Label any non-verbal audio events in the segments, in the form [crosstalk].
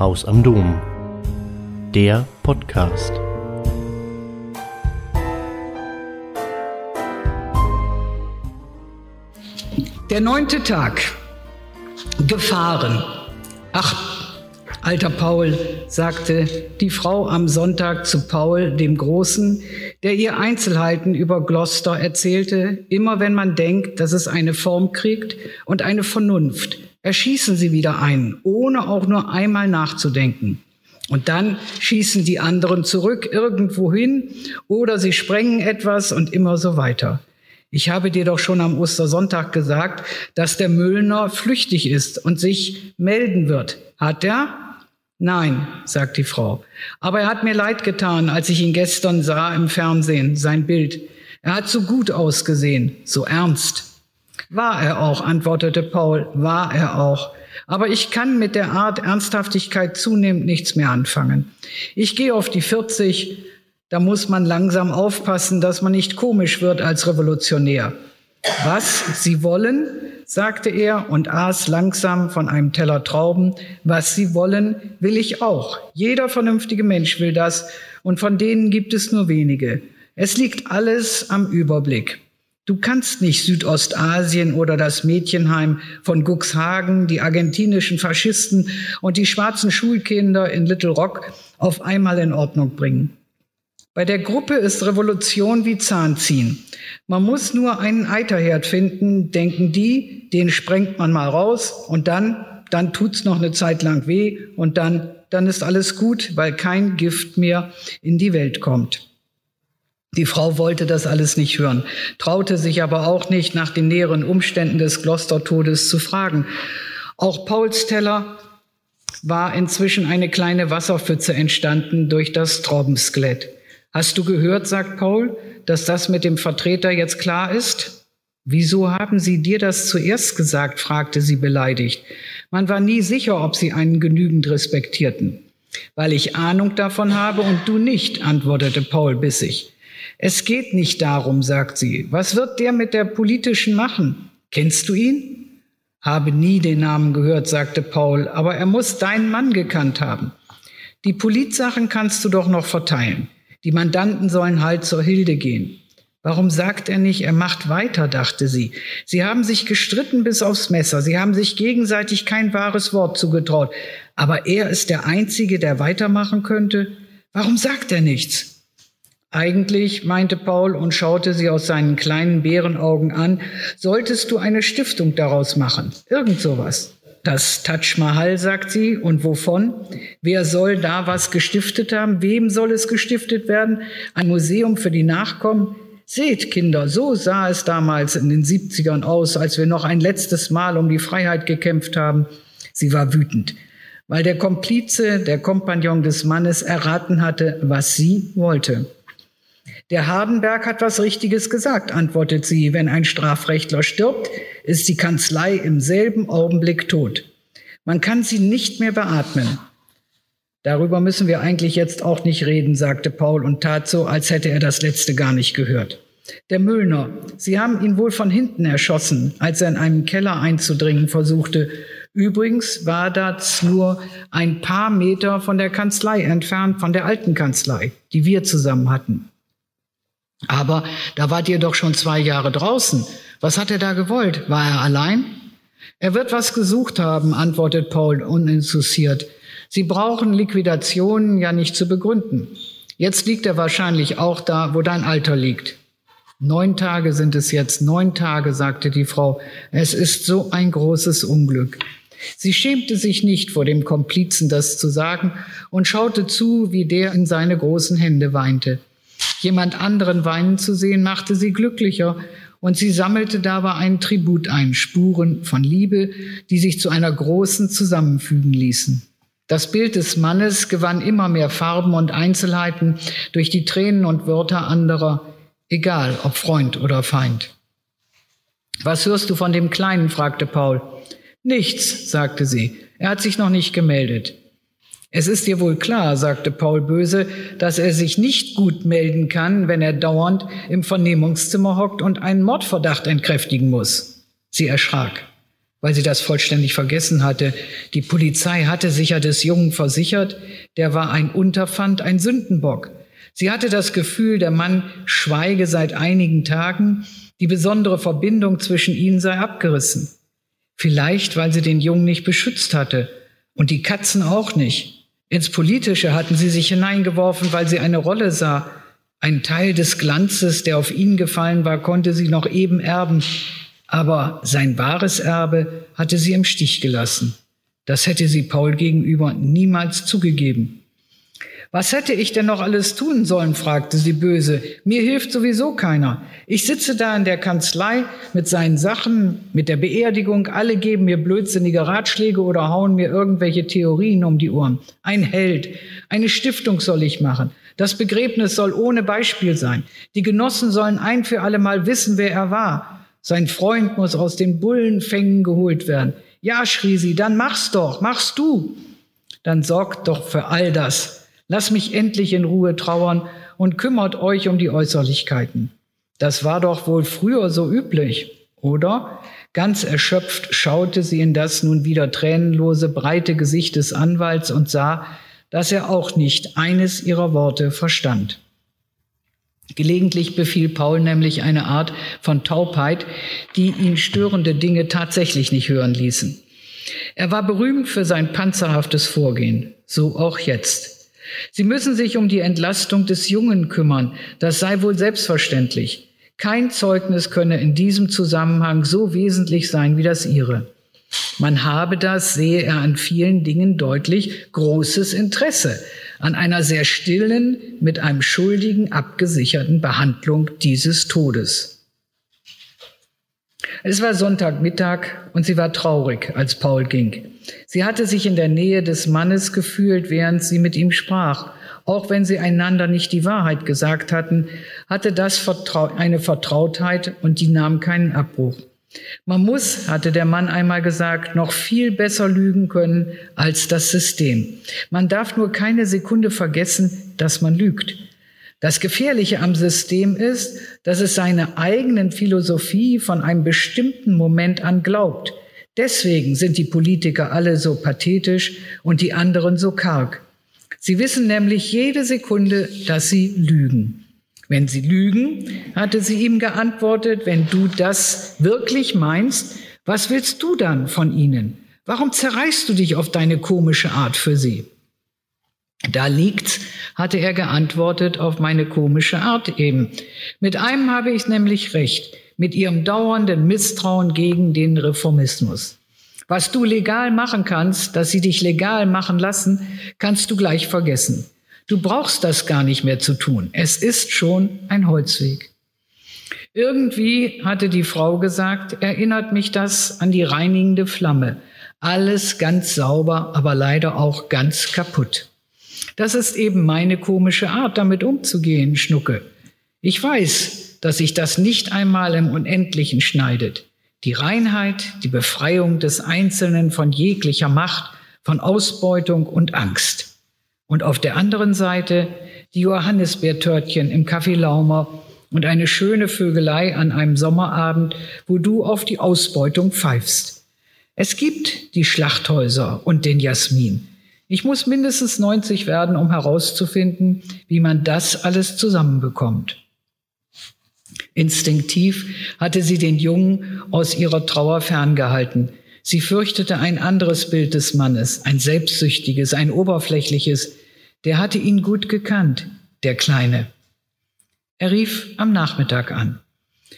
Haus am Dom. Der Podcast. Der neunte Tag. Gefahren. Ach, alter Paul, sagte die Frau am Sonntag zu Paul, dem Großen, der ihr Einzelheiten über Gloucester erzählte, immer wenn man denkt, dass es eine Form kriegt und eine Vernunft, erschießen sie wieder einen, ohne auch nur einmal nachzudenken. Und dann schießen die anderen zurück irgendwohin oder sie sprengen etwas und immer so weiter. Ich habe dir doch schon am Ostersonntag gesagt, dass der Müllner flüchtig ist und sich melden wird. Hat er? Nein, sagt die Frau. Aber er hat mir leid getan, als ich ihn gestern sah im Fernsehen, sein Bild. Er hat so gut ausgesehen, so ernst. War er auch, antwortete Paul, war er auch. Aber ich kann mit der Art Ernsthaftigkeit zunehmend nichts mehr anfangen. Ich gehe auf die 40, da muss man langsam aufpassen, dass man nicht komisch wird als Revolutionär. Was Sie wollen, sagte er und aß langsam von einem Teller Trauben. Was Sie wollen, will ich auch. Jeder vernünftige Mensch will das und von denen gibt es nur wenige. Es liegt alles am Überblick. Du kannst nicht Südostasien oder das Mädchenheim von Guxhagen, die argentinischen Faschisten und die schwarzen Schulkinder in Little Rock auf einmal in Ordnung bringen. Bei der Gruppe ist Revolution wie Zahnziehen. Man muss nur einen Eiterherd finden, denken die, den sprengt man mal raus und dann, dann tut's noch eine Zeit lang weh und dann, dann ist alles gut, weil kein Gift mehr in die Welt kommt. Die Frau wollte das alles nicht hören, traute sich aber auch nicht, nach den näheren Umständen des Gloucester-Todes zu fragen. Auch Pauls Teller war inzwischen eine kleine Wasserpfütze entstanden durch das Traubenskelett. Hast du gehört, sagt Paul, dass das mit dem Vertreter jetzt klar ist? Wieso haben Sie dir das zuerst gesagt? fragte sie beleidigt. Man war nie sicher, ob Sie einen genügend respektierten. Weil ich Ahnung davon habe und du nicht, antwortete Paul bissig. Es geht nicht darum, sagt sie. Was wird der mit der politischen machen? Kennst du ihn? Habe nie den Namen gehört, sagte Paul, aber er muss deinen Mann gekannt haben. Die Politsachen kannst du doch noch verteilen. Die Mandanten sollen halt zur Hilde gehen. Warum sagt er nicht, er macht weiter, dachte sie. Sie haben sich gestritten bis aufs Messer. Sie haben sich gegenseitig kein wahres Wort zugetraut. Aber er ist der Einzige, der weitermachen könnte. Warum sagt er nichts? Eigentlich, meinte Paul und schaute sie aus seinen kleinen Bärenaugen an, solltest du eine Stiftung daraus machen. Irgend sowas. Das Taj Mahal, sagt sie. Und wovon? Wer soll da was gestiftet haben? Wem soll es gestiftet werden? Ein Museum für die Nachkommen? Seht, Kinder, so sah es damals in den 70ern aus, als wir noch ein letztes Mal um die Freiheit gekämpft haben. Sie war wütend, weil der Komplize, der Kompagnon des Mannes erraten hatte, was sie wollte. Der Hardenberg hat was Richtiges gesagt, antwortet sie. Wenn ein Strafrechtler stirbt, ist die Kanzlei im selben Augenblick tot. Man kann sie nicht mehr beatmen. Darüber müssen wir eigentlich jetzt auch nicht reden, sagte Paul und tat so, als hätte er das letzte gar nicht gehört. Der Müllner, Sie haben ihn wohl von hinten erschossen, als er in einen Keller einzudringen versuchte. Übrigens war das nur ein paar Meter von der Kanzlei entfernt, von der alten Kanzlei, die wir zusammen hatten. Aber da wart ihr doch schon zwei Jahre draußen. Was hat er da gewollt? War er allein? Er wird was gesucht haben, antwortet Paul uninteressiert. Sie brauchen Liquidationen ja nicht zu begründen. Jetzt liegt er wahrscheinlich auch da, wo dein Alter liegt. Neun Tage sind es jetzt, neun Tage, sagte die Frau. Es ist so ein großes Unglück. Sie schämte sich nicht vor dem Komplizen das zu sagen und schaute zu, wie der in seine großen Hände weinte. Jemand anderen weinen zu sehen, machte sie glücklicher, und sie sammelte dabei einen Tribut ein, Spuren von Liebe, die sich zu einer großen zusammenfügen ließen. Das Bild des Mannes gewann immer mehr Farben und Einzelheiten durch die Tränen und Wörter anderer, egal ob Freund oder Feind. Was hörst du von dem Kleinen? fragte Paul. Nichts, sagte sie. Er hat sich noch nicht gemeldet. Es ist dir wohl klar, sagte Paul böse, dass er sich nicht gut melden kann, wenn er dauernd im Vernehmungszimmer hockt und einen Mordverdacht entkräftigen muss. Sie erschrak. weil sie das vollständig vergessen hatte. Die Polizei hatte sich ja des Jungen versichert, der war ein Unterpfand, ein Sündenbock. Sie hatte das Gefühl, der Mann schweige seit einigen Tagen, die besondere Verbindung zwischen ihnen sei abgerissen. Vielleicht, weil sie den Jungen nicht beschützt hatte und die Katzen auch nicht. Ins Politische hatten sie sich hineingeworfen, weil sie eine Rolle sah. Ein Teil des Glanzes, der auf ihn gefallen war, konnte sie noch eben erben aber sein wahres Erbe hatte sie im Stich gelassen. Das hätte sie Paul gegenüber niemals zugegeben. Was hätte ich denn noch alles tun sollen? fragte sie böse. Mir hilft sowieso keiner. Ich sitze da in der Kanzlei mit seinen Sachen, mit der Beerdigung. Alle geben mir blödsinnige Ratschläge oder hauen mir irgendwelche Theorien um die Ohren. Ein Held. Eine Stiftung soll ich machen. Das Begräbnis soll ohne Beispiel sein. Die Genossen sollen ein für alle Mal wissen, wer er war. Sein Freund muss aus den Bullenfängen geholt werden. Ja, schrie sie, dann mach's doch, machst du. Dann sorgt doch für all das. Lass mich endlich in Ruhe trauern und kümmert euch um die Äußerlichkeiten. Das war doch wohl früher so üblich, oder? Ganz erschöpft schaute sie in das nun wieder tränenlose, breite Gesicht des Anwalts und sah, dass er auch nicht eines ihrer Worte verstand. Gelegentlich befiel Paul nämlich eine Art von Taubheit, die ihn störende Dinge tatsächlich nicht hören ließen. Er war berühmt für sein panzerhaftes Vorgehen, so auch jetzt. Sie müssen sich um die Entlastung des Jungen kümmern, das sei wohl selbstverständlich. Kein Zeugnis könne in diesem Zusammenhang so wesentlich sein wie das ihre. Man habe das, sehe er an vielen Dingen deutlich, großes Interesse an einer sehr stillen, mit einem Schuldigen abgesicherten Behandlung dieses Todes. Es war Sonntagmittag und sie war traurig, als Paul ging. Sie hatte sich in der Nähe des Mannes gefühlt, während sie mit ihm sprach. Auch wenn sie einander nicht die Wahrheit gesagt hatten, hatte das eine Vertrautheit und die nahm keinen Abbruch. Man muss, hatte der Mann einmal gesagt, noch viel besser lügen können als das System. Man darf nur keine Sekunde vergessen, dass man lügt. Das Gefährliche am System ist, dass es seine eigenen Philosophie von einem bestimmten Moment an glaubt. Deswegen sind die Politiker alle so pathetisch und die anderen so karg. Sie wissen nämlich jede Sekunde, dass sie lügen. Wenn sie lügen, hatte sie ihm geantwortet, wenn du das wirklich meinst, was willst du dann von ihnen? Warum zerreißt du dich auf deine komische Art für sie? Da liegt's, hatte er geantwortet, auf meine komische Art eben. Mit einem habe ich nämlich recht, mit ihrem dauernden Misstrauen gegen den Reformismus. Was du legal machen kannst, dass sie dich legal machen lassen, kannst du gleich vergessen. Du brauchst das gar nicht mehr zu tun. Es ist schon ein Holzweg. Irgendwie hatte die Frau gesagt, erinnert mich das an die reinigende Flamme. Alles ganz sauber, aber leider auch ganz kaputt. Das ist eben meine komische Art, damit umzugehen, Schnucke. Ich weiß, dass sich das nicht einmal im Unendlichen schneidet. Die Reinheit, die Befreiung des Einzelnen von jeglicher Macht, von Ausbeutung und Angst. Und auf der anderen Seite die Johannisbeertörtchen im Café Laumer und eine schöne Vögelei an einem Sommerabend, wo du auf die Ausbeutung pfeifst. Es gibt die Schlachthäuser und den Jasmin. Ich muss mindestens 90 werden, um herauszufinden, wie man das alles zusammenbekommt. Instinktiv hatte sie den Jungen aus ihrer Trauer ferngehalten. Sie fürchtete ein anderes Bild des Mannes, ein selbstsüchtiges, ein oberflächliches, der hatte ihn gut gekannt, der Kleine. Er rief am Nachmittag an.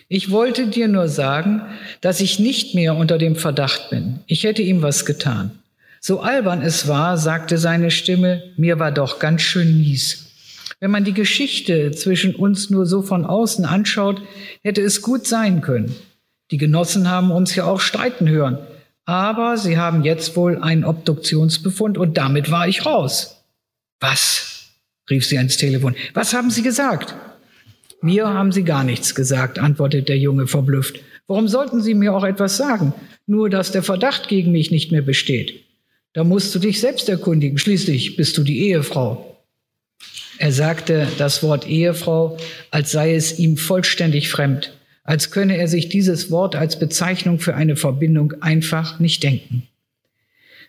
Ich wollte dir nur sagen, dass ich nicht mehr unter dem Verdacht bin. Ich hätte ihm was getan. So albern es war, sagte seine Stimme, mir war doch ganz schön mies. Wenn man die Geschichte zwischen uns nur so von außen anschaut, hätte es gut sein können. Die Genossen haben uns ja auch streiten hören. Aber sie haben jetzt wohl einen Obduktionsbefund und damit war ich raus. Was? rief sie ans Telefon. Was haben Sie gesagt? Mir haben Sie gar nichts gesagt, antwortete der Junge verblüfft. Warum sollten Sie mir auch etwas sagen? Nur, dass der Verdacht gegen mich nicht mehr besteht. Da musst du dich selbst erkundigen. Schließlich bist du die Ehefrau. Er sagte das Wort Ehefrau, als sei es ihm vollständig fremd. als könne er sich dieses Wort als Bezeichnung für eine Verbindung einfach nicht denken.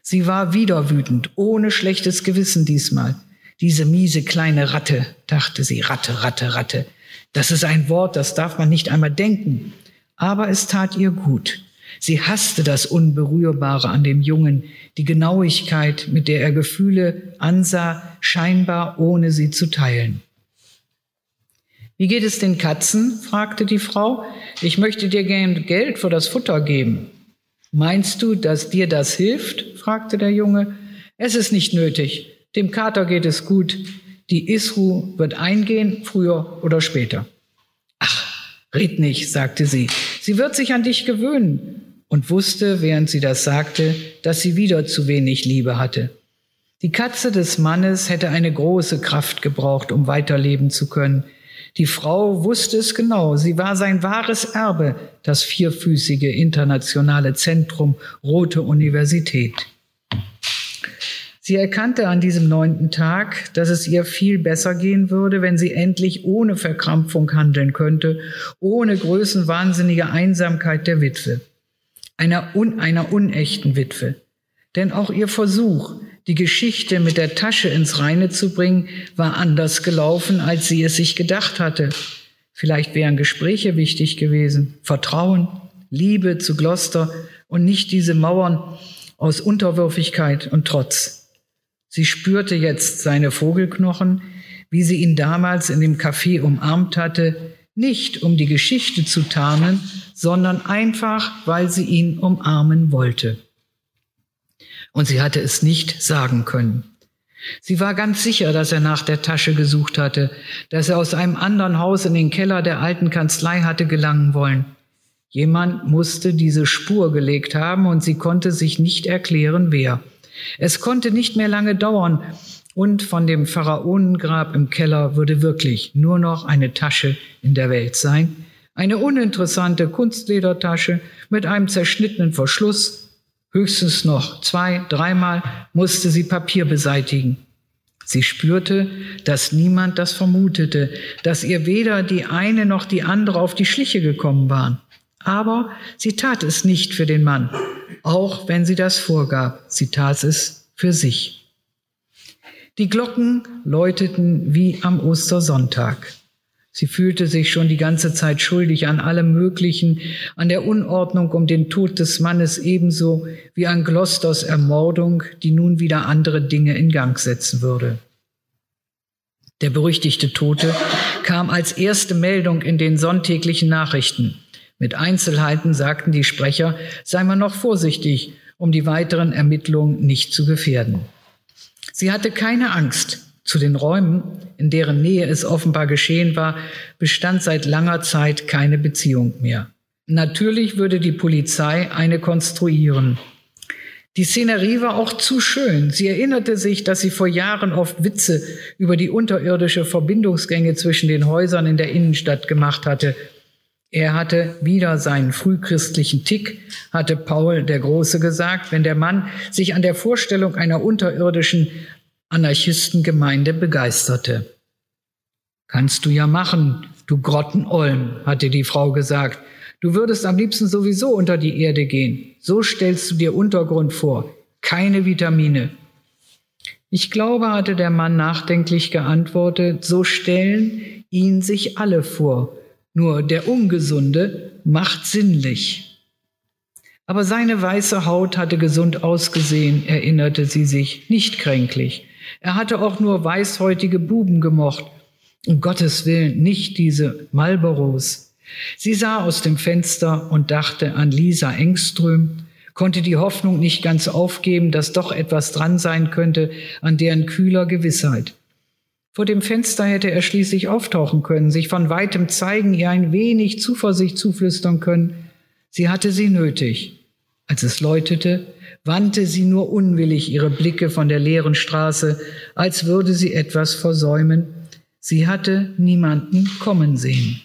Sie war wieder wütend, ohne schlechtes Gewissen diesmal. Diese miese kleine Ratte, dachte sie, Ratte, Ratte, Ratte. Das ist ein Wort, das darf man nicht einmal denken. Aber es tat ihr gut. Sie hasste das Unberührbare an dem Jungen, die Genauigkeit, mit der er Gefühle ansah, scheinbar ohne sie zu teilen. Wie geht es den Katzen? fragte die Frau. Ich möchte dir gern Geld für das Futter geben. Meinst du, dass dir das hilft? fragte der Junge. Es ist nicht nötig. Dem Kater geht es gut. Die Isru wird eingehen, früher oder später. Ach, red nicht, sagte sie. Sie wird sich an dich gewöhnen und wusste, während sie das sagte, dass sie wieder zu wenig Liebe hatte. Die Katze des Mannes hätte eine große Kraft gebraucht, um weiterleben zu können. Die Frau wusste es genau. Sie war sein wahres Erbe, das vierfüßige internationale Zentrum Rote Universität. Sie erkannte an diesem neunten Tag, dass es ihr viel besser gehen würde, wenn sie endlich ohne Verkrampfung handeln könnte, ohne größenwahnsinnige Einsamkeit der Witwe, einer, un, einer unechten Witwe. Denn auch ihr Versuch, die Geschichte mit der Tasche ins Reine zu bringen, war anders gelaufen, als sie es sich gedacht hatte. Vielleicht wären Gespräche wichtig gewesen, Vertrauen, Liebe zu Gloster und nicht diese Mauern aus Unterwürfigkeit und Trotz. Sie spürte jetzt seine Vogelknochen, wie sie ihn damals in dem Café umarmt hatte, nicht um die Geschichte zu tarnen, sondern einfach, weil sie ihn umarmen wollte und sie hatte es nicht sagen können. Sie war ganz sicher, dass er nach der Tasche gesucht hatte, dass er aus einem anderen Haus in den Keller der alten Kanzlei hatte gelangen wollen. Jemand musste diese Spur gelegt haben und sie konnte sich nicht erklären, wer. Es konnte nicht mehr lange dauern und von dem Pharaonengrab im Keller würde wirklich nur noch eine Tasche in der Welt sein. Eine uninteressante Kunstledertasche mit einem zerschnittenen Verschluss Höchstens noch zwei, dreimal musste sie Papier beseitigen. Sie spürte, dass niemand das vermutete, dass ihr weder die eine noch die andere auf die Schliche gekommen waren. Aber sie tat es nicht für den Mann, auch wenn sie das vorgab. Sie tat es für sich. Die Glocken läuteten wie am Ostersonntag. Sie fühlte sich schon die ganze Zeit schuldig an allem Möglichen, an der Unordnung um den Tod des Mannes ebenso wie an Glosters Ermordung, die nun wieder andere Dinge in Gang setzen würde. Der berüchtigte Tote kam als erste Meldung in den sonntäglichen Nachrichten. Mit Einzelheiten sagten die Sprecher, sei man noch vorsichtig, um die weiteren Ermittlungen nicht zu gefährden. Sie hatte keine Angst, zu den Räumen, in deren Nähe es offenbar geschehen war, bestand seit langer Zeit keine Beziehung mehr. Natürlich würde die Polizei eine konstruieren. Die Szenerie war auch zu schön. Sie erinnerte sich, dass sie vor Jahren oft Witze über die unterirdische Verbindungsgänge zwischen den Häusern in der Innenstadt gemacht hatte. Er hatte wieder seinen frühchristlichen Tick, hatte Paul der Große gesagt, wenn der Mann sich an der Vorstellung einer unterirdischen Anarchistengemeinde begeisterte. Kannst du ja machen, du Grottenolm, hatte die Frau gesagt. Du würdest am liebsten sowieso unter die Erde gehen. So stellst du dir Untergrund vor. Keine Vitamine. Ich glaube, hatte der Mann nachdenklich geantwortet, so stellen ihn sich alle vor. Nur der Ungesunde macht sinnlich. Aber seine weiße Haut hatte gesund ausgesehen, erinnerte sie sich, nicht kränklich. Er hatte auch nur weißhäutige Buben gemocht. Um Gottes Willen nicht diese Marlboros. Sie sah aus dem Fenster und dachte an Lisa Engström, konnte die Hoffnung nicht ganz aufgeben, dass doch etwas dran sein könnte an deren kühler Gewissheit. Vor dem Fenster hätte er schließlich auftauchen können, sich von weitem zeigen, ihr ein wenig Zuversicht zuflüstern können. Sie hatte sie nötig. Als es läutete, wandte sie nur unwillig ihre Blicke von der leeren Straße, als würde sie etwas versäumen. Sie hatte niemanden kommen sehen.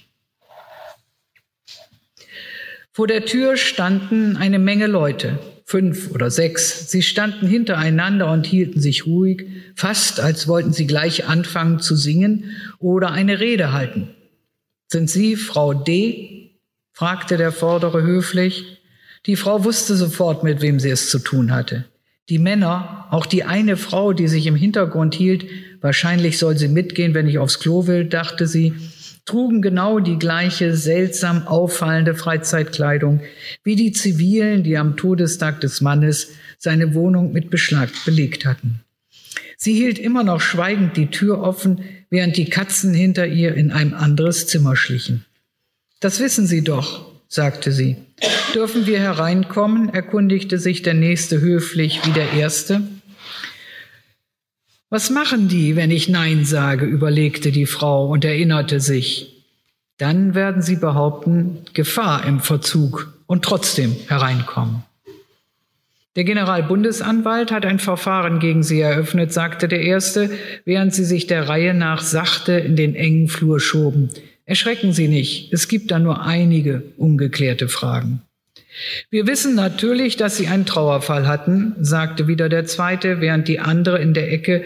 Vor der Tür standen eine Menge Leute, fünf oder sechs. Sie standen hintereinander und hielten sich ruhig, fast als wollten sie gleich anfangen zu singen oder eine Rede halten. Sind Sie Frau D? fragte der Vordere höflich. Die Frau wusste sofort, mit wem sie es zu tun hatte. Die Männer, auch die eine Frau, die sich im Hintergrund hielt, wahrscheinlich soll sie mitgehen, wenn ich aufs Klo will, dachte sie, trugen genau die gleiche seltsam auffallende Freizeitkleidung wie die Zivilen, die am Todestag des Mannes seine Wohnung mit Beschlag belegt hatten. Sie hielt immer noch schweigend die Tür offen, während die Katzen hinter ihr in ein anderes Zimmer schlichen. Das wissen Sie doch, sagte sie. Dürfen wir hereinkommen? erkundigte sich der Nächste höflich wie der Erste. Was machen die, wenn ich Nein sage? überlegte die Frau und erinnerte sich. Dann werden sie behaupten, Gefahr im Verzug und trotzdem hereinkommen. Der Generalbundesanwalt hat ein Verfahren gegen sie eröffnet, sagte der Erste, während sie sich der Reihe nach sachte in den engen Flur schoben. Erschrecken Sie nicht, es gibt da nur einige ungeklärte Fragen. Wir wissen natürlich, dass Sie einen Trauerfall hatten, sagte wieder der Zweite, während die andere in der Ecke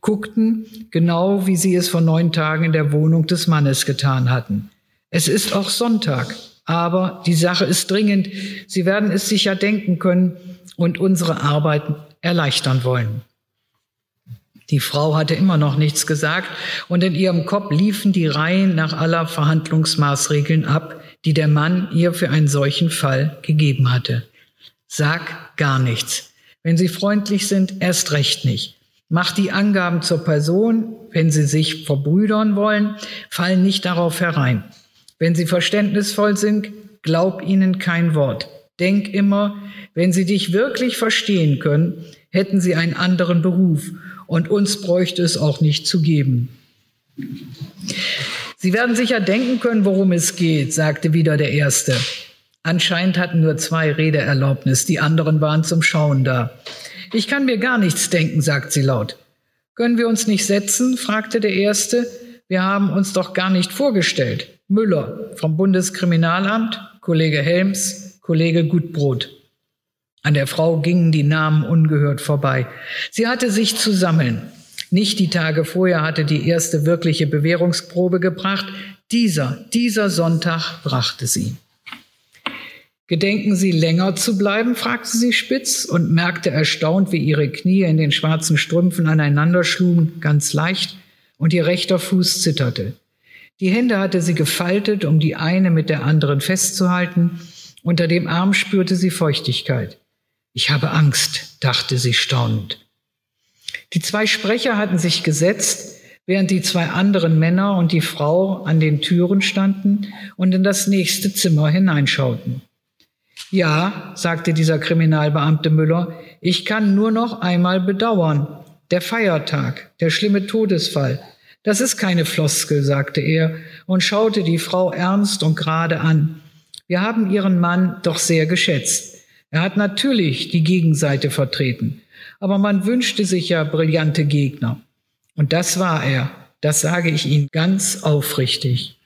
guckten, genau wie sie es vor neun Tagen in der Wohnung des Mannes getan hatten. Es ist auch Sonntag, aber die Sache ist dringend. Sie werden es sicher denken können und unsere Arbeit erleichtern wollen. Die Frau hatte immer noch nichts gesagt und in ihrem Kopf liefen die Reihen nach aller Verhandlungsmaßregeln ab, die der Mann ihr für einen solchen Fall gegeben hatte. Sag gar nichts. Wenn Sie freundlich sind, erst recht nicht. Mach die Angaben zur Person, wenn Sie sich verbrüdern wollen, fallen nicht darauf herein. Wenn Sie verständnisvoll sind, glaub ihnen kein Wort. Denk immer, wenn Sie dich wirklich verstehen können, hätten Sie einen anderen Beruf und uns bräuchte es auch nicht zu geben. Sie werden sicher denken können, worum es geht, sagte wieder der Erste. Anscheinend hatten nur zwei Redeerlaubnis, die anderen waren zum Schauen da. Ich kann mir gar nichts denken, sagt sie laut. Können wir uns nicht setzen? fragte der Erste. Wir haben uns doch gar nicht vorgestellt. Müller vom Bundeskriminalamt, Kollege Helms, Kollege Gutbrot. An der Frau gingen die Namen ungehört vorbei. Sie hatte sich zu sammeln. Nicht die Tage vorher hatte die erste wirkliche Bewährungsprobe gebracht. Dieser, dieser Sonntag brachte sie. Gedenken Sie länger zu bleiben? fragte sie spitz und merkte erstaunt, wie ihre Knie in den schwarzen Strümpfen aneinander schlugen, ganz leicht, und ihr rechter Fuß zitterte. Die Hände hatte sie gefaltet, um die eine mit der anderen festzuhalten. Unter dem Arm spürte sie Feuchtigkeit. Ich habe Angst, dachte sie staunend. Die zwei Sprecher hatten sich gesetzt, während die zwei anderen Männer und die Frau an den Türen standen und in das nächste Zimmer hineinschauten. Ja, sagte dieser Kriminalbeamte Müller, ich kann nur noch einmal bedauern. Der Feiertag, der schlimme Todesfall. Das ist keine Floskel, sagte er und schaute die Frau ernst und gerade an. Wir haben ihren Mann doch sehr geschätzt. Er hat natürlich die Gegenseite vertreten. Aber man wünschte sich ja brillante Gegner. Und das war er. Das sage ich Ihnen ganz aufrichtig.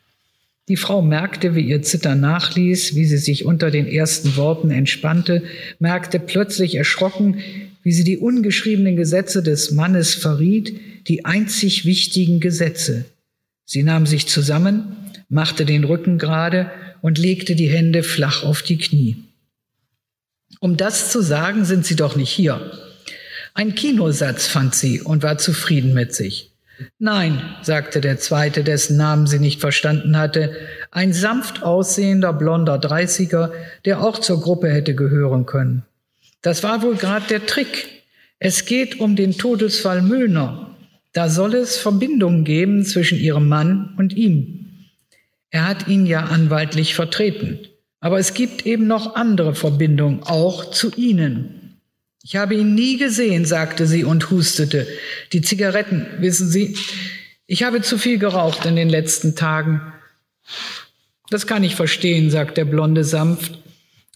Die Frau merkte, wie ihr Zittern nachließ, wie sie sich unter den ersten Worten entspannte, merkte plötzlich erschrocken, wie sie die ungeschriebenen Gesetze des Mannes verriet, die einzig wichtigen Gesetze. Sie nahm sich zusammen, machte den Rücken gerade und legte die Hände flach auf die Knie. Um das zu sagen, sind Sie doch nicht hier. Ein Kinosatz fand sie und war zufrieden mit sich. Nein, sagte der zweite, dessen Namen sie nicht verstanden hatte, ein sanft aussehender blonder Dreißiger, der auch zur Gruppe hätte gehören können. Das war wohl gerade der Trick. Es geht um den Todesfall Müllner. Da soll es Verbindungen geben zwischen ihrem Mann und ihm. Er hat ihn ja anwaltlich vertreten. Aber es gibt eben noch andere Verbindungen, auch zu ihnen. Ich habe ihn nie gesehen, sagte sie und hustete. Die Zigaretten, wissen Sie, ich habe zu viel geraucht in den letzten Tagen. Das kann ich verstehen, sagt der Blonde sanft.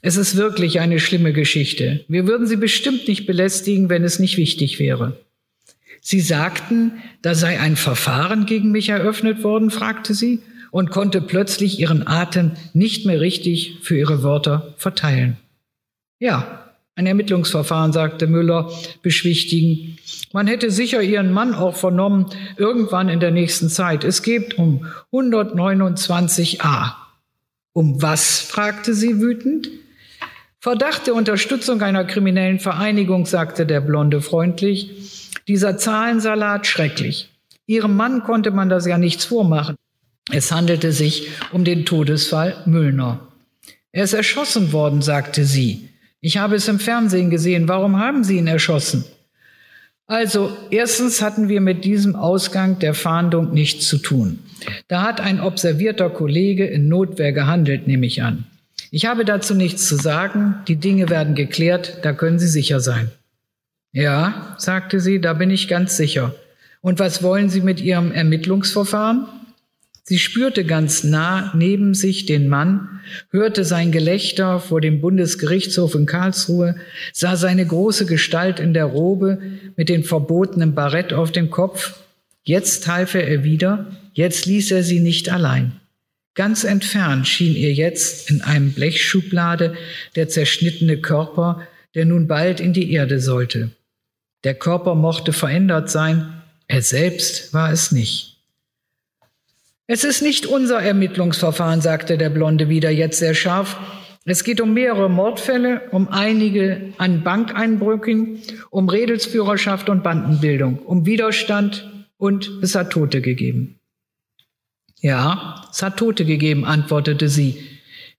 Es ist wirklich eine schlimme Geschichte. Wir würden Sie bestimmt nicht belästigen, wenn es nicht wichtig wäre. Sie sagten, da sei ein Verfahren gegen mich eröffnet worden, fragte sie und konnte plötzlich ihren Atem nicht mehr richtig für ihre Wörter verteilen. Ja, ein Ermittlungsverfahren, sagte Müller beschwichtigend. Man hätte sicher Ihren Mann auch vernommen, irgendwann in der nächsten Zeit. Es geht um 129a. Um was? fragte sie wütend. Verdacht der Unterstützung einer kriminellen Vereinigung, sagte der Blonde freundlich. Dieser Zahlensalat schrecklich. Ihrem Mann konnte man das ja nichts vormachen. Es handelte sich um den Todesfall Müllner. Er ist erschossen worden, sagte sie. Ich habe es im Fernsehen gesehen. Warum haben Sie ihn erschossen? Also, erstens hatten wir mit diesem Ausgang der Fahndung nichts zu tun. Da hat ein observierter Kollege in Notwehr gehandelt, nehme ich an. Ich habe dazu nichts zu sagen. Die Dinge werden geklärt, da können Sie sicher sein. Ja, sagte sie, da bin ich ganz sicher. Und was wollen Sie mit Ihrem Ermittlungsverfahren? Sie spürte ganz nah neben sich den Mann, hörte sein Gelächter vor dem Bundesgerichtshof in Karlsruhe, sah seine große Gestalt in der Robe mit dem verbotenen Barett auf dem Kopf. Jetzt half er ihr wieder, jetzt ließ er sie nicht allein. Ganz entfernt schien ihr jetzt in einem Blechschublade der zerschnittene Körper, der nun bald in die Erde sollte. Der Körper mochte verändert sein, er selbst war es nicht. Es ist nicht unser Ermittlungsverfahren, sagte der Blonde wieder jetzt sehr scharf. Es geht um mehrere Mordfälle, um einige an Bankeinbrüchen, um Redelsführerschaft und Bandenbildung, um Widerstand und es hat Tote gegeben. Ja, es hat Tote gegeben, antwortete sie.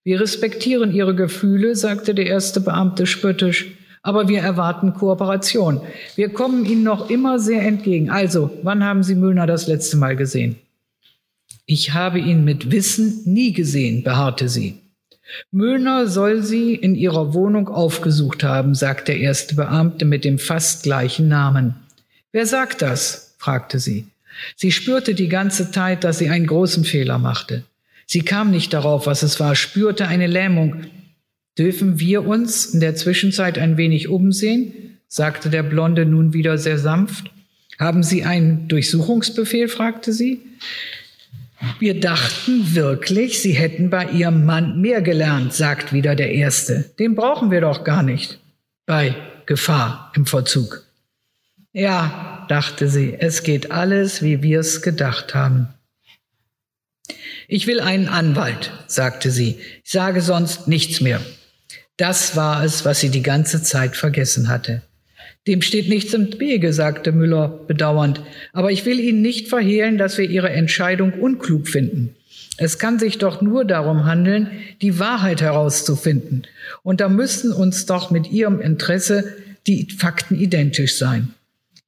Wir respektieren Ihre Gefühle, sagte der erste Beamte spöttisch, aber wir erwarten Kooperation. Wir kommen Ihnen noch immer sehr entgegen. Also, wann haben Sie Müllner das letzte Mal gesehen? Ich habe ihn mit Wissen nie gesehen, beharrte sie. Müllner soll sie in ihrer Wohnung aufgesucht haben, sagt der erste Beamte mit dem fast gleichen Namen. Wer sagt das? fragte sie. Sie spürte die ganze Zeit, dass sie einen großen Fehler machte. Sie kam nicht darauf, was es war, spürte eine Lähmung. Dürfen wir uns in der Zwischenzeit ein wenig umsehen? sagte der Blonde nun wieder sehr sanft. Haben Sie einen Durchsuchungsbefehl? fragte sie. Wir dachten wirklich, Sie hätten bei Ihrem Mann mehr gelernt, sagt wieder der Erste. Den brauchen wir doch gar nicht. Bei Gefahr im Verzug. Ja, dachte sie, es geht alles, wie wir es gedacht haben. Ich will einen Anwalt, sagte sie. Ich sage sonst nichts mehr. Das war es, was sie die ganze Zeit vergessen hatte. Dem steht nichts im Wege, sagte Müller bedauernd. Aber ich will Ihnen nicht verhehlen, dass wir Ihre Entscheidung unklug finden. Es kann sich doch nur darum handeln, die Wahrheit herauszufinden. Und da müssten uns doch mit Ihrem Interesse die Fakten identisch sein.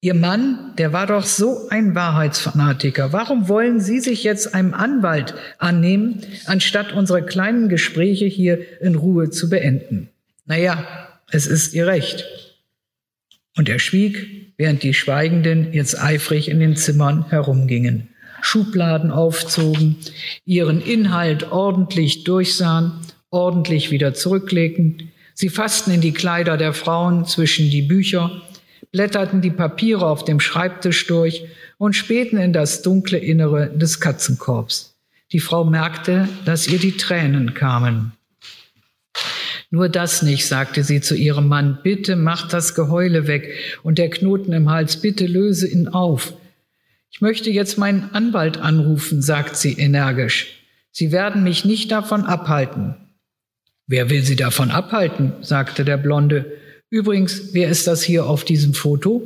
Ihr Mann, der war doch so ein Wahrheitsfanatiker. Warum wollen Sie sich jetzt einem Anwalt annehmen, anstatt unsere kleinen Gespräche hier in Ruhe zu beenden? Naja, es ist Ihr Recht. Und er schwieg, während die Schweigenden jetzt eifrig in den Zimmern herumgingen, Schubladen aufzogen, ihren Inhalt ordentlich durchsahen, ordentlich wieder zurücklegten. Sie fassten in die Kleider der Frauen zwischen die Bücher, blätterten die Papiere auf dem Schreibtisch durch und spähten in das dunkle Innere des Katzenkorbs. Die Frau merkte, dass ihr die Tränen kamen. Nur das nicht, sagte sie zu ihrem Mann. Bitte mach das Geheule weg und der Knoten im Hals, bitte löse ihn auf. Ich möchte jetzt meinen Anwalt anrufen, sagt sie energisch. Sie werden mich nicht davon abhalten. Wer will Sie davon abhalten? sagte der Blonde. Übrigens, wer ist das hier auf diesem Foto?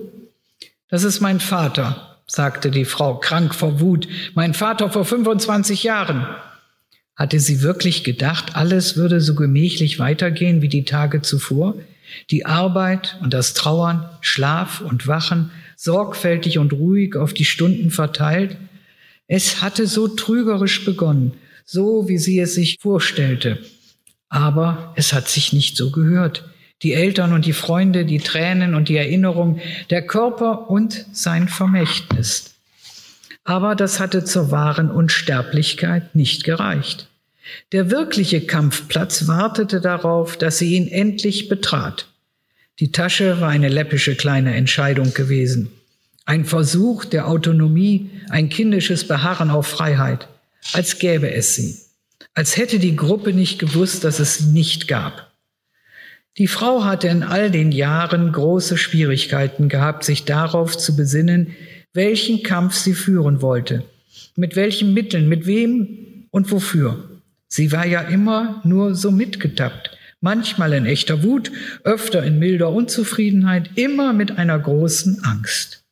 Das ist mein Vater, sagte die Frau, krank vor Wut. Mein Vater vor 25 Jahren. Hatte sie wirklich gedacht, alles würde so gemächlich weitergehen wie die Tage zuvor? Die Arbeit und das Trauern, Schlaf und Wachen, sorgfältig und ruhig auf die Stunden verteilt? Es hatte so trügerisch begonnen, so wie sie es sich vorstellte. Aber es hat sich nicht so gehört. Die Eltern und die Freunde, die Tränen und die Erinnerung, der Körper und sein Vermächtnis. Aber das hatte zur wahren Unsterblichkeit nicht gereicht. Der wirkliche Kampfplatz wartete darauf, dass sie ihn endlich betrat. Die Tasche war eine läppische kleine Entscheidung gewesen. Ein Versuch der Autonomie, ein kindisches Beharren auf Freiheit, als gäbe es sie. Als hätte die Gruppe nicht gewusst, dass es sie nicht gab. Die Frau hatte in all den Jahren große Schwierigkeiten gehabt, sich darauf zu besinnen, welchen Kampf sie führen wollte, mit welchen Mitteln, mit wem und wofür. Sie war ja immer nur so mitgetappt, manchmal in echter Wut, öfter in milder Unzufriedenheit, immer mit einer großen Angst.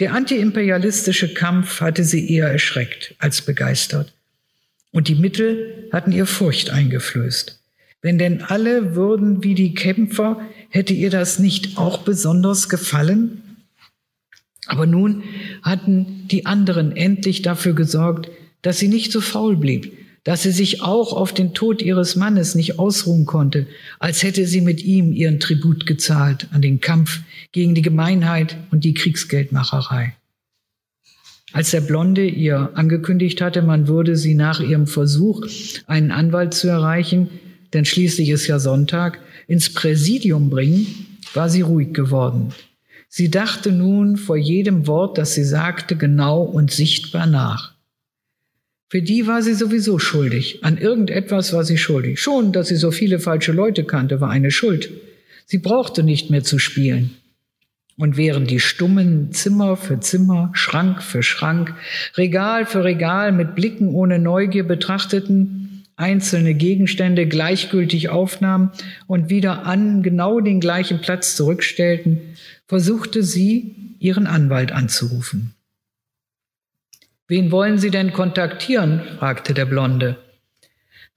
Der antiimperialistische Kampf hatte sie eher erschreckt als begeistert. Und die Mittel hatten ihr Furcht eingeflößt. Wenn denn alle würden wie die Kämpfer, hätte ihr das nicht auch besonders gefallen? Aber nun hatten die anderen endlich dafür gesorgt, dass sie nicht so faul blieb, dass sie sich auch auf den Tod ihres Mannes nicht ausruhen konnte, als hätte sie mit ihm ihren Tribut gezahlt an den Kampf gegen die Gemeinheit und die Kriegsgeldmacherei. Als der Blonde ihr angekündigt hatte, man würde sie nach ihrem Versuch, einen Anwalt zu erreichen, denn schließlich ist ja Sonntag, ins Präsidium bringen, war sie ruhig geworden. Sie dachte nun vor jedem Wort, das sie sagte, genau und sichtbar nach. Für die war sie sowieso schuldig. An irgendetwas war sie schuldig. Schon, dass sie so viele falsche Leute kannte, war eine Schuld. Sie brauchte nicht mehr zu spielen. Und während die Stummen Zimmer für Zimmer, Schrank für Schrank, Regal für Regal mit Blicken ohne Neugier betrachteten, einzelne Gegenstände gleichgültig aufnahmen und wieder an genau den gleichen Platz zurückstellten, versuchte sie, ihren Anwalt anzurufen. Wen wollen Sie denn kontaktieren? fragte der Blonde.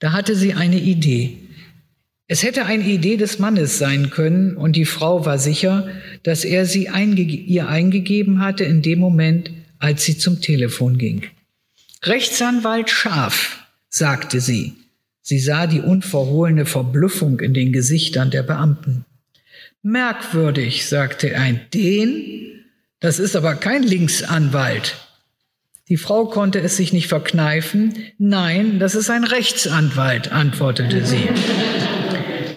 Da hatte sie eine Idee. Es hätte eine Idee des Mannes sein können, und die Frau war sicher, dass er sie einge ihr eingegeben hatte in dem Moment, als sie zum Telefon ging. Rechtsanwalt Schaf, sagte sie. Sie sah die unverhohlene Verblüffung in den Gesichtern der Beamten. Merkwürdig, sagte ein, den? Das ist aber kein Linksanwalt. Die Frau konnte es sich nicht verkneifen. Nein, das ist ein Rechtsanwalt, antwortete sie.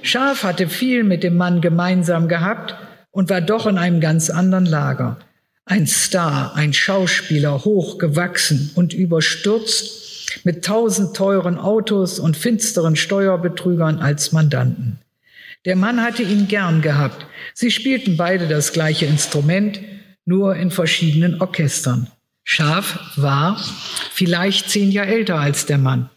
Scharf hatte viel mit dem Mann gemeinsam gehabt und war doch in einem ganz anderen Lager. Ein Star, ein Schauspieler, hochgewachsen und überstürzt, mit tausend teuren Autos und finsteren Steuerbetrügern als Mandanten. Der Mann hatte ihn gern gehabt. Sie spielten beide das gleiche Instrument, nur in verschiedenen Orchestern. Schaf war vielleicht zehn Jahre älter als der Mann.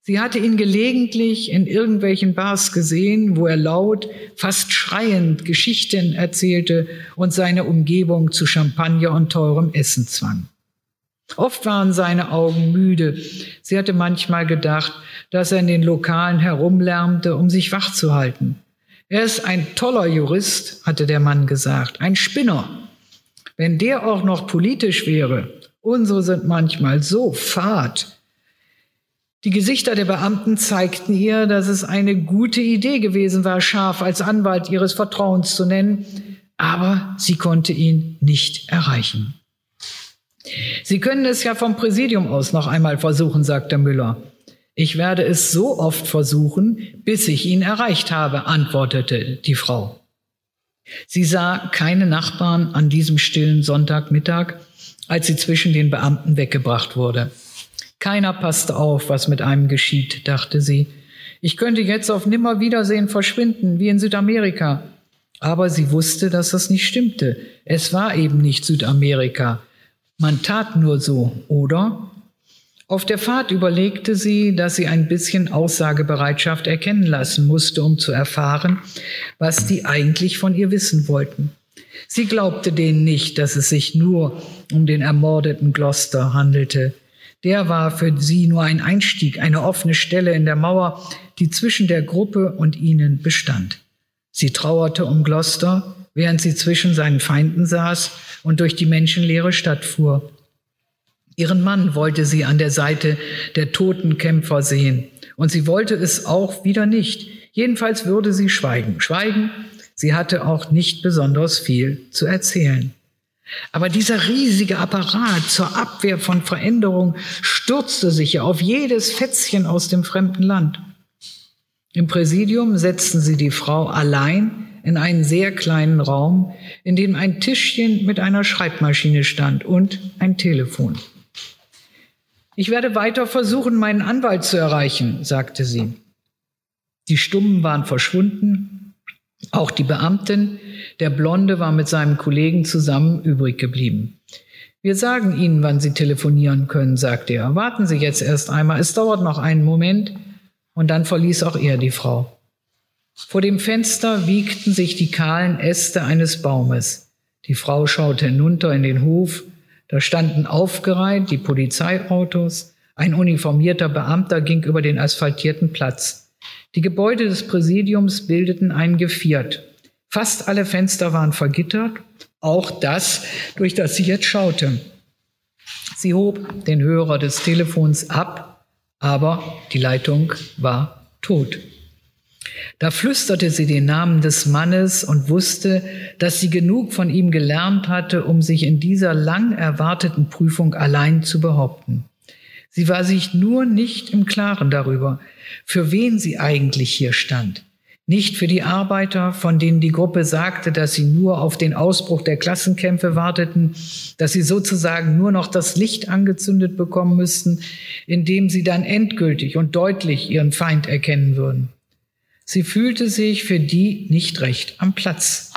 Sie hatte ihn gelegentlich in irgendwelchen Bars gesehen, wo er laut, fast schreiend Geschichten erzählte und seine Umgebung zu Champagner und teurem Essen zwang. Oft waren seine Augen müde. Sie hatte manchmal gedacht, dass er in den Lokalen herumlärmte, um sich wach zu halten. Er ist ein toller Jurist, hatte der Mann gesagt, ein Spinner. Wenn der auch noch politisch wäre, Unsere sind manchmal so fad. Die Gesichter der Beamten zeigten ihr, dass es eine gute Idee gewesen war, Schaf als Anwalt ihres Vertrauens zu nennen, aber sie konnte ihn nicht erreichen. Sie können es ja vom Präsidium aus noch einmal versuchen, sagte Müller. Ich werde es so oft versuchen, bis ich ihn erreicht habe, antwortete die Frau. Sie sah keine Nachbarn an diesem stillen Sonntagmittag als sie zwischen den Beamten weggebracht wurde. Keiner passte auf, was mit einem geschieht, dachte sie. Ich könnte jetzt auf Nimmerwiedersehen verschwinden, wie in Südamerika. Aber sie wusste, dass das nicht stimmte. Es war eben nicht Südamerika. Man tat nur so, oder? Auf der Fahrt überlegte sie, dass sie ein bisschen Aussagebereitschaft erkennen lassen musste, um zu erfahren, was die eigentlich von ihr wissen wollten. Sie glaubte denen nicht, dass es sich nur um den ermordeten Gloucester handelte. Der war für sie nur ein Einstieg, eine offene Stelle in der Mauer, die zwischen der Gruppe und ihnen bestand. Sie trauerte um Gloucester, während sie zwischen seinen Feinden saß und durch die menschenleere Stadt fuhr. Ihren Mann wollte sie an der Seite der toten Kämpfer sehen, und sie wollte es auch wieder nicht. Jedenfalls würde sie schweigen, schweigen Sie hatte auch nicht besonders viel zu erzählen. Aber dieser riesige Apparat zur Abwehr von Veränderung stürzte sich auf jedes Fätzchen aus dem fremden Land. Im Präsidium setzten sie die Frau allein in einen sehr kleinen Raum, in dem ein Tischchen mit einer Schreibmaschine stand und ein Telefon. Ich werde weiter versuchen, meinen Anwalt zu erreichen, sagte sie. Die Stummen waren verschwunden auch die Beamtin, der Blonde, war mit seinem Kollegen zusammen übrig geblieben. Wir sagen Ihnen, wann Sie telefonieren können, sagte er. Warten Sie jetzt erst einmal, es dauert noch einen Moment. Und dann verließ auch er die Frau. Vor dem Fenster wiegten sich die kahlen Äste eines Baumes. Die Frau schaute hinunter in den Hof. Da standen aufgereiht die Polizeiautos. Ein uniformierter Beamter ging über den asphaltierten Platz. Die Gebäude des Präsidiums bildeten ein Geviert. Fast alle Fenster waren vergittert, auch das, durch das sie jetzt schaute. Sie hob den Hörer des Telefons ab, aber die Leitung war tot. Da flüsterte sie den Namen des Mannes und wusste, dass sie genug von ihm gelernt hatte, um sich in dieser lang erwarteten Prüfung allein zu behaupten. Sie war sich nur nicht im Klaren darüber, für wen sie eigentlich hier stand. Nicht für die Arbeiter, von denen die Gruppe sagte, dass sie nur auf den Ausbruch der Klassenkämpfe warteten, dass sie sozusagen nur noch das Licht angezündet bekommen müssten, indem sie dann endgültig und deutlich ihren Feind erkennen würden. Sie fühlte sich für die nicht recht am Platz.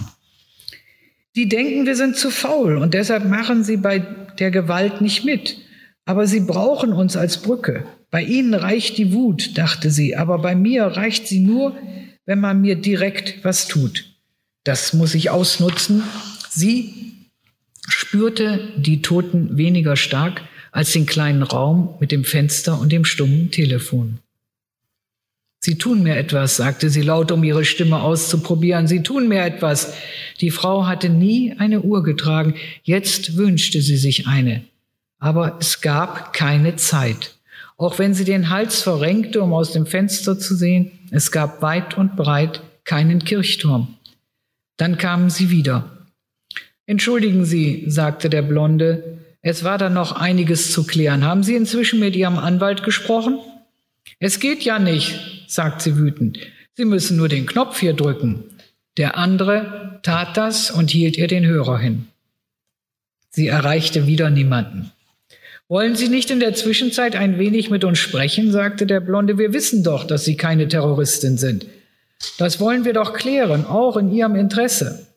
Die denken, wir sind zu faul und deshalb machen sie bei der Gewalt nicht mit. Aber sie brauchen uns als Brücke. Bei ihnen reicht die Wut, dachte sie, aber bei mir reicht sie nur, wenn man mir direkt was tut. Das muss ich ausnutzen. Sie spürte die Toten weniger stark als den kleinen Raum mit dem Fenster und dem stummen Telefon. Sie tun mir etwas, sagte sie laut, um ihre Stimme auszuprobieren. Sie tun mir etwas. Die Frau hatte nie eine Uhr getragen. Jetzt wünschte sie sich eine. Aber es gab keine Zeit. Auch wenn sie den Hals verrenkte, um aus dem Fenster zu sehen, es gab weit und breit keinen Kirchturm. Dann kamen sie wieder. Entschuldigen Sie, sagte der Blonde, es war da noch einiges zu klären. Haben Sie inzwischen mit Ihrem Anwalt gesprochen? Es geht ja nicht, sagt sie wütend. Sie müssen nur den Knopf hier drücken. Der andere tat das und hielt ihr den Hörer hin. Sie erreichte wieder niemanden. Wollen Sie nicht in der Zwischenzeit ein wenig mit uns sprechen? sagte der Blonde. Wir wissen doch, dass Sie keine Terroristin sind. Das wollen wir doch klären, auch in Ihrem Interesse.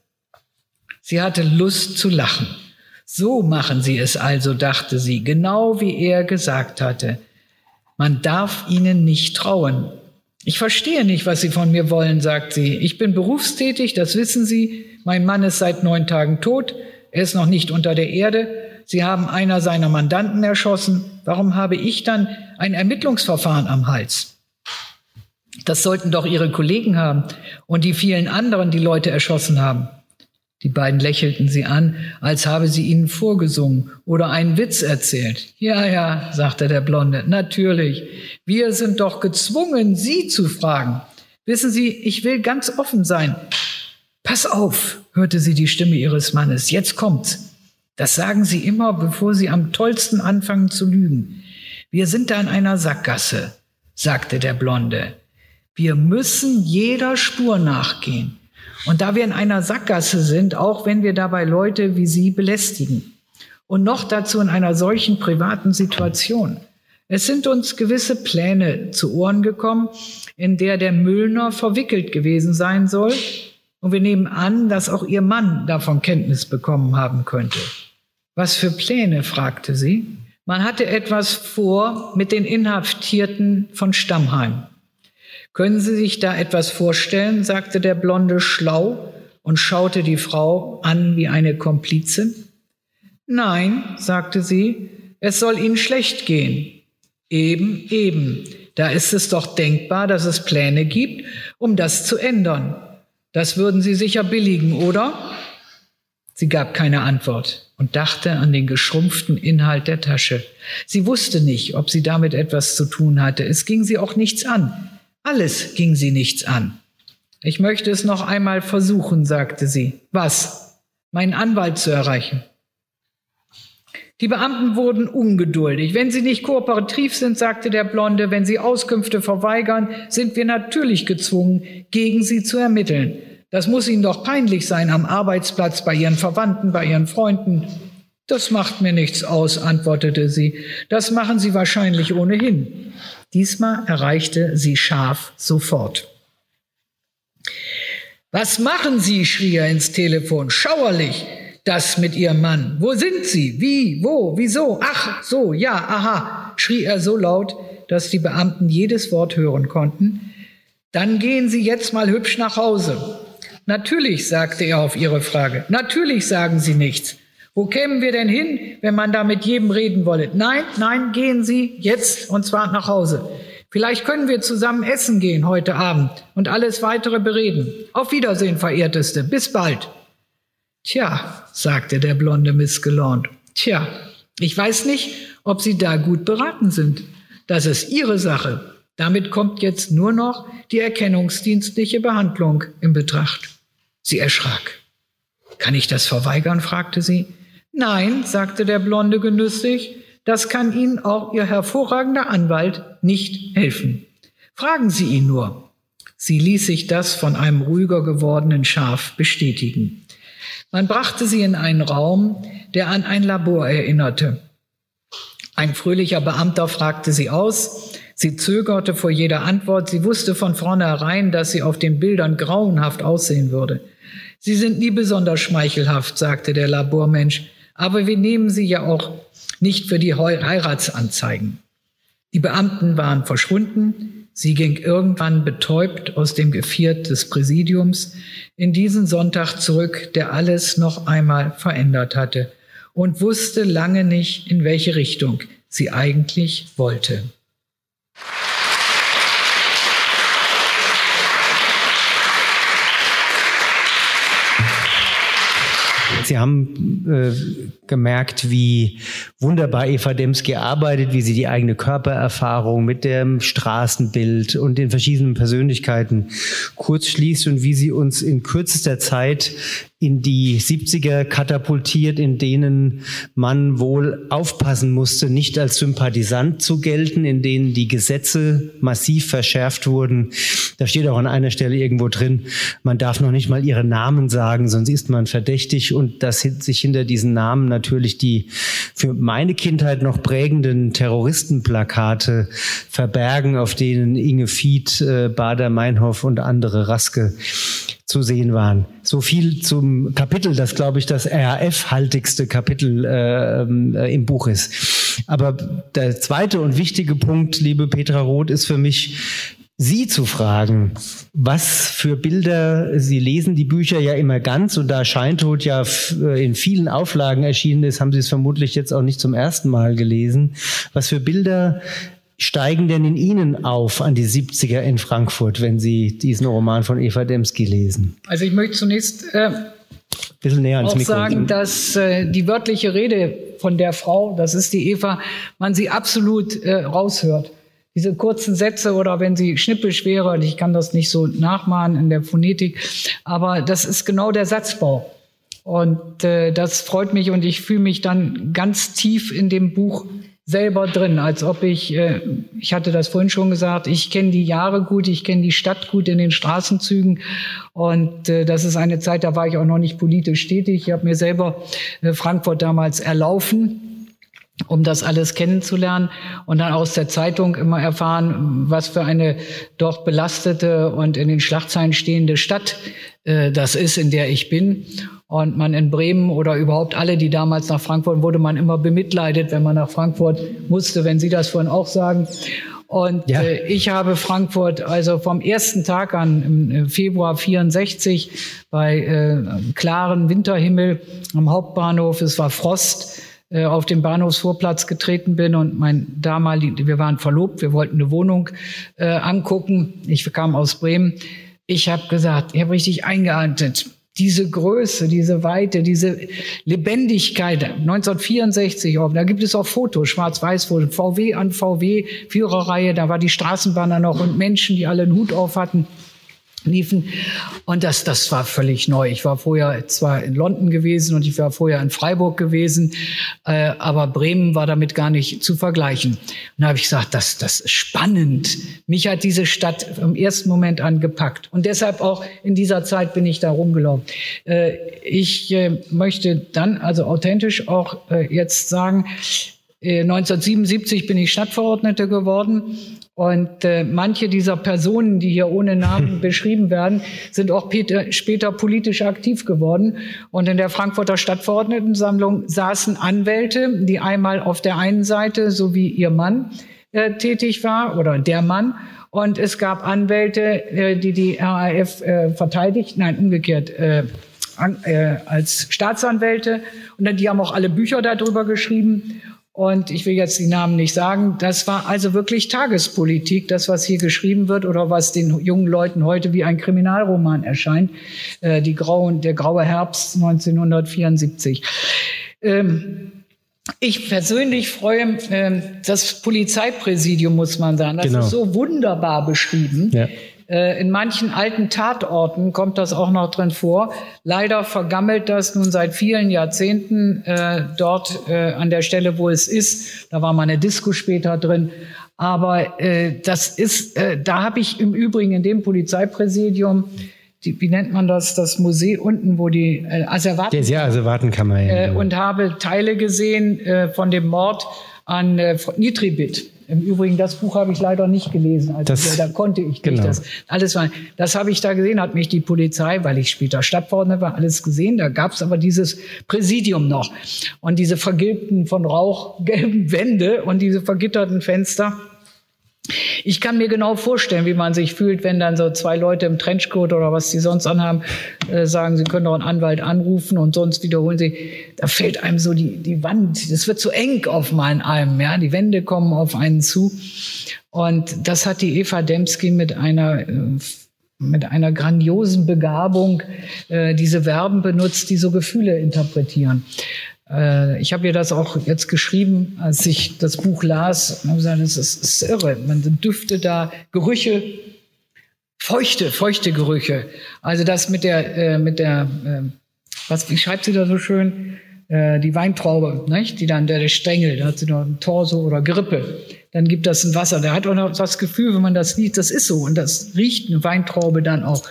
Sie hatte Lust zu lachen. So machen Sie es also, dachte sie, genau wie er gesagt hatte. Man darf ihnen nicht trauen. Ich verstehe nicht, was Sie von mir wollen, sagt sie. Ich bin berufstätig, das wissen Sie. Mein Mann ist seit neun Tagen tot. Er ist noch nicht unter der Erde. Sie haben einer seiner Mandanten erschossen. Warum habe ich dann ein Ermittlungsverfahren am Hals? Das sollten doch Ihre Kollegen haben und die vielen anderen, die Leute erschossen haben. Die beiden lächelten sie an, als habe sie ihnen vorgesungen oder einen Witz erzählt. Ja, ja, sagte der Blonde, natürlich. Wir sind doch gezwungen, Sie zu fragen. Wissen Sie, ich will ganz offen sein. Pass auf, hörte sie die Stimme ihres Mannes. Jetzt kommt's. Das sagen Sie immer, bevor Sie am tollsten anfangen zu lügen. Wir sind da in einer Sackgasse, sagte der Blonde. Wir müssen jeder Spur nachgehen. Und da wir in einer Sackgasse sind, auch wenn wir dabei Leute wie Sie belästigen und noch dazu in einer solchen privaten Situation. Es sind uns gewisse Pläne zu Ohren gekommen, in der der Müllner verwickelt gewesen sein soll. Und wir nehmen an, dass auch Ihr Mann davon Kenntnis bekommen haben könnte. Was für Pläne? fragte sie. Man hatte etwas vor mit den Inhaftierten von Stammheim. Können Sie sich da etwas vorstellen? sagte der Blonde schlau und schaute die Frau an wie eine Komplizin. Nein, sagte sie, es soll Ihnen schlecht gehen. Eben, eben. Da ist es doch denkbar, dass es Pläne gibt, um das zu ändern. Das würden Sie sicher billigen, oder? Sie gab keine Antwort und dachte an den geschrumpften Inhalt der Tasche. Sie wusste nicht, ob sie damit etwas zu tun hatte. Es ging sie auch nichts an. Alles ging sie nichts an. Ich möchte es noch einmal versuchen, sagte sie. Was? Meinen Anwalt zu erreichen. Die Beamten wurden ungeduldig. Wenn sie nicht kooperativ sind, sagte der Blonde, wenn sie Auskünfte verweigern, sind wir natürlich gezwungen, gegen sie zu ermitteln. Das muss ihnen doch peinlich sein am Arbeitsplatz, bei ihren Verwandten, bei ihren Freunden. Das macht mir nichts aus, antwortete sie. Das machen sie wahrscheinlich ohnehin. Diesmal erreichte sie Schaf sofort. Was machen Sie? schrie er ins Telefon. Schauerlich. das mit ihrem Mann. Wo sind sie? Wie? Wo? Wieso? Ach, so, ja, aha, schrie er so laut, dass die Beamten jedes Wort hören konnten. Dann gehen Sie jetzt mal hübsch nach Hause. Natürlich, sagte er auf ihre Frage. Natürlich sagen Sie nichts. Wo kämen wir denn hin, wenn man da mit jedem reden wolle? Nein, nein, gehen Sie jetzt und zwar nach Hause. Vielleicht können wir zusammen essen gehen heute Abend und alles weitere bereden. Auf Wiedersehen, verehrteste. Bis bald. Tja, sagte der blonde Miss Gallant. Tja, ich weiß nicht, ob Sie da gut beraten sind. Das ist Ihre Sache. Damit kommt jetzt nur noch die erkennungsdienstliche Behandlung in Betracht. Sie erschrak. Kann ich das verweigern? fragte sie. Nein, sagte der Blonde genüsslich, das kann Ihnen auch Ihr hervorragender Anwalt nicht helfen. Fragen Sie ihn nur. Sie ließ sich das von einem ruhiger gewordenen Schaf bestätigen. Man brachte sie in einen Raum, der an ein Labor erinnerte. Ein fröhlicher Beamter fragte sie aus. Sie zögerte vor jeder Antwort. Sie wusste von vornherein, dass sie auf den Bildern grauenhaft aussehen würde. Sie sind nie besonders schmeichelhaft, sagte der Labormensch, aber wir nehmen sie ja auch nicht für die Heiratsanzeigen. Die Beamten waren verschwunden. Sie ging irgendwann betäubt aus dem Geviert des Präsidiums in diesen Sonntag zurück, der alles noch einmal verändert hatte und wusste lange nicht, in welche Richtung sie eigentlich wollte. Sie haben äh, gemerkt, wie wunderbar Eva Demski arbeitet, wie sie die eigene Körpererfahrung mit dem Straßenbild und den verschiedenen Persönlichkeiten kurz schließt und wie sie uns in kürzester Zeit in die 70er katapultiert, in denen man wohl aufpassen musste, nicht als Sympathisant zu gelten, in denen die Gesetze massiv verschärft wurden. Da steht auch an einer Stelle irgendwo drin, man darf noch nicht mal ihre Namen sagen, sonst ist man verdächtig und dass sich hinter diesen Namen natürlich die für meine Kindheit noch prägenden Terroristenplakate verbergen, auf denen Inge Fied, äh, Bader Meinhof und andere Raske zu sehen waren. So viel zum Kapitel, das glaube ich das RAF-haltigste Kapitel äh, äh, im Buch ist. Aber der zweite und wichtige Punkt, liebe Petra Roth, ist für mich, Sie zu fragen, was für Bilder, Sie lesen die Bücher ja immer ganz und da Scheintod ja äh, in vielen Auflagen erschienen ist, haben Sie es vermutlich jetzt auch nicht zum ersten Mal gelesen. Was für Bilder steigen denn in Ihnen auf an die 70er in Frankfurt, wenn Sie diesen Roman von Eva Demski lesen? Also ich möchte zunächst äh, auch sagen, dass äh, die wörtliche Rede von der Frau, das ist die Eva, man sie absolut äh, raushört. Diese kurzen Sätze oder wenn sie schnippisch wäre, und ich kann das nicht so nachmachen in der Phonetik, aber das ist genau der Satzbau. Und äh, das freut mich und ich fühle mich dann ganz tief in dem Buch selber drin, als ob ich, äh, ich hatte das vorhin schon gesagt, ich kenne die Jahre gut, ich kenne die Stadt gut in den Straßenzügen und äh, das ist eine Zeit, da war ich auch noch nicht politisch tätig. Ich habe mir selber äh, Frankfurt damals erlaufen um das alles kennenzulernen und dann aus der Zeitung immer erfahren, was für eine doch belastete und in den Schlagzeilen stehende Stadt äh, das ist, in der ich bin. Und man in Bremen oder überhaupt alle, die damals nach Frankfurt, wurde man immer bemitleidet, wenn man nach Frankfurt musste, wenn Sie das vorhin auch sagen. Und ja. äh, ich habe Frankfurt also vom ersten Tag an im Februar 64 bei äh, klaren Winterhimmel am Hauptbahnhof, es war Frost, äh, auf den Bahnhofsvorplatz getreten bin und mein damalig, wir waren verlobt, wir wollten eine Wohnung äh, angucken. Ich kam aus Bremen. Ich habe gesagt, ich habe richtig eingeatmet diese Größe, diese Weite, diese Lebendigkeit. 1964 auch, da gibt es auch Fotos, schwarz-weiß, VW an VW, Führerreihe, da war die Straßenbahn noch und Menschen, die alle einen Hut auf hatten liefen. Und das, das war völlig neu. Ich war vorher zwar in London gewesen und ich war vorher in Freiburg gewesen, äh, aber Bremen war damit gar nicht zu vergleichen. Und da habe ich gesagt, das, das ist spannend. Mich hat diese Stadt im ersten Moment angepackt. Und deshalb auch in dieser Zeit bin ich da rumgelaufen. Äh, ich äh, möchte dann also authentisch auch äh, jetzt sagen, 1977 äh, bin ich Stadtverordnete geworden Und äh, manche dieser Personen, die hier ohne Namen [laughs] beschrieben werden, sind auch Peter, später politisch aktiv geworden. Und in der Frankfurter Stadtverordnetensammlung saßen Anwälte, die einmal auf der einen Seite, so wie ihr Mann, äh, tätig war oder der Mann. Und es gab Anwälte, äh, die die RAF äh, verteidigt, nein, umgekehrt, äh, an, äh, als Staatsanwälte. Und dann, die haben auch alle Bücher darüber geschrieben. Und ich will jetzt die Namen nicht sagen. Das war also wirklich Tagespolitik, das, was hier geschrieben wird oder was den jungen Leuten heute wie ein Kriminalroman erscheint. Äh, die grauen, der graue Herbst 1974. Ähm, ich persönlich freue äh, das Polizeipräsidium, muss man sagen. Das genau. ist so wunderbar beschrieben. Ja. Äh, in manchen alten Tatorten kommt das auch noch drin vor. Leider vergammelt das nun seit vielen Jahrzehnten äh, dort äh, an der Stelle, wo es ist. Da war mal eine Disco später drin. Aber äh, das ist, äh, da habe ich im Übrigen in dem Polizeipräsidium die, wie nennt man das, das Museum unten, wo die äh, Asservaten... Das, ja, Asservatenkammer. Ja, äh, und habe Teile gesehen äh, von dem Mord an äh, Nitribit. Im Übrigen, das Buch habe ich leider nicht gelesen. Also das, da konnte ich nicht. Genau. Das, alles war, das habe ich da gesehen, hat mich die Polizei, weil ich später Stadtverordneter war, alles gesehen. Da gab es aber dieses Präsidium noch und diese vergilbten von Rauch gelben Wände und diese vergitterten Fenster. Ich kann mir genau vorstellen, wie man sich fühlt, wenn dann so zwei Leute im Trenchcoat oder was sie sonst anhaben, äh, sagen, sie können doch einen Anwalt anrufen und sonst wiederholen sie. Da fällt einem so die, die Wand, das wird zu eng auf mal einem, ja. Die Wände kommen auf einen zu. Und das hat die Eva Dembski mit einer, äh, mit einer grandiosen Begabung, äh, diese Verben benutzt, die so Gefühle interpretieren. Äh, ich habe ihr das auch jetzt geschrieben, als ich das Buch las. Und habe gesagt, das ist, ist irre. Man Düfte da, Gerüche, feuchte, feuchte Gerüche. Also das mit der, äh, mit der, äh, was, wie schreibt sie da so schön? Äh, die Weintraube, nicht? die dann der, der Stängel, da hat sie noch ein Torso oder Grippe. Dann gibt das ein Wasser. Der hat auch noch das Gefühl, wenn man das riecht, das ist so. Und das riecht eine Weintraube dann auch.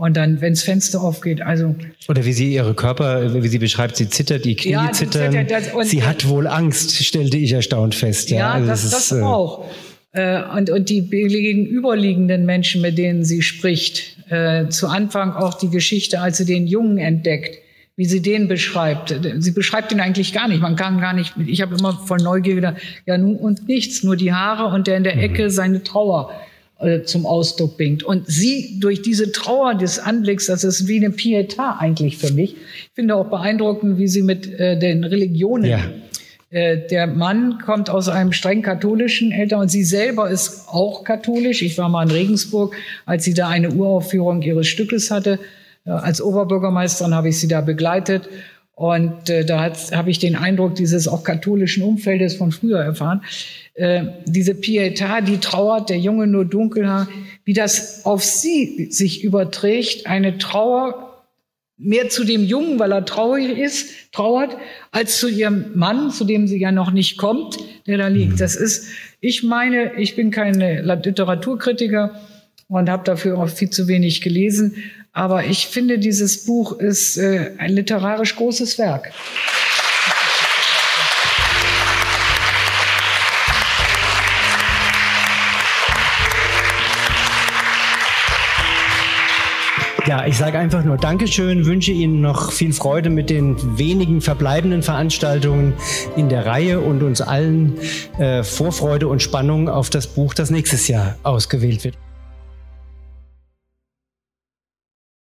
Und dann, wenn das Fenster aufgeht, also. Oder wie sie ihre Körper, wie sie beschreibt, sie zittert, die Knie ja, zittern. Zittert, das, sie hat wohl Angst, stellte ich erstaunt fest. Ja, ja also das, das, ist, das auch. Äh, und, und die gegenüberliegenden Menschen, mit denen sie spricht, äh, zu Anfang auch die Geschichte, als sie den Jungen entdeckt, wie sie den beschreibt. Sie beschreibt ihn eigentlich gar nicht. Man kann gar nicht, ich habe immer voll Neugier gedacht, ja nun und nichts, nur die Haare und der in der mhm. Ecke seine Trauer. Äh, zum Ausdruck bringt. Und sie durch diese Trauer des Anblicks, das ist wie eine Pietà eigentlich für mich. Ich finde auch beeindruckend, wie sie mit äh, den Religionen ja. Äh, der Mann kommt aus einem streng katholischen Eltern und sie selber ist auch katholisch. Ich war mal in Regensburg, als sie da eine Uraufführung ihres Stückes hatte. Äh, als Oberbürgermeisterin habe ich sie da begleitet. Und äh, da habe ich den Eindruck dieses auch katholischen Umfeldes von früher erfahren. Äh, diese Pietà, die trauert, der Junge nur dunkelhaar, wie das auf sie sich überträgt, eine Trauer mehr zu dem Jungen, weil er traurig ist, trauert, als zu ihrem Mann, zu dem sie ja noch nicht kommt, der da liegt. Mhm. Das ist, ich meine, ich bin kein Literaturkritiker und habe dafür auch viel zu wenig gelesen, aber ich finde, dieses Buch ist äh, ein literarisch großes Werk. Ja, ich sage einfach nur Dankeschön, wünsche Ihnen noch viel Freude mit den wenigen verbleibenden Veranstaltungen in der Reihe und uns allen äh, Vorfreude und Spannung auf das Buch, das nächstes Jahr ausgewählt wird.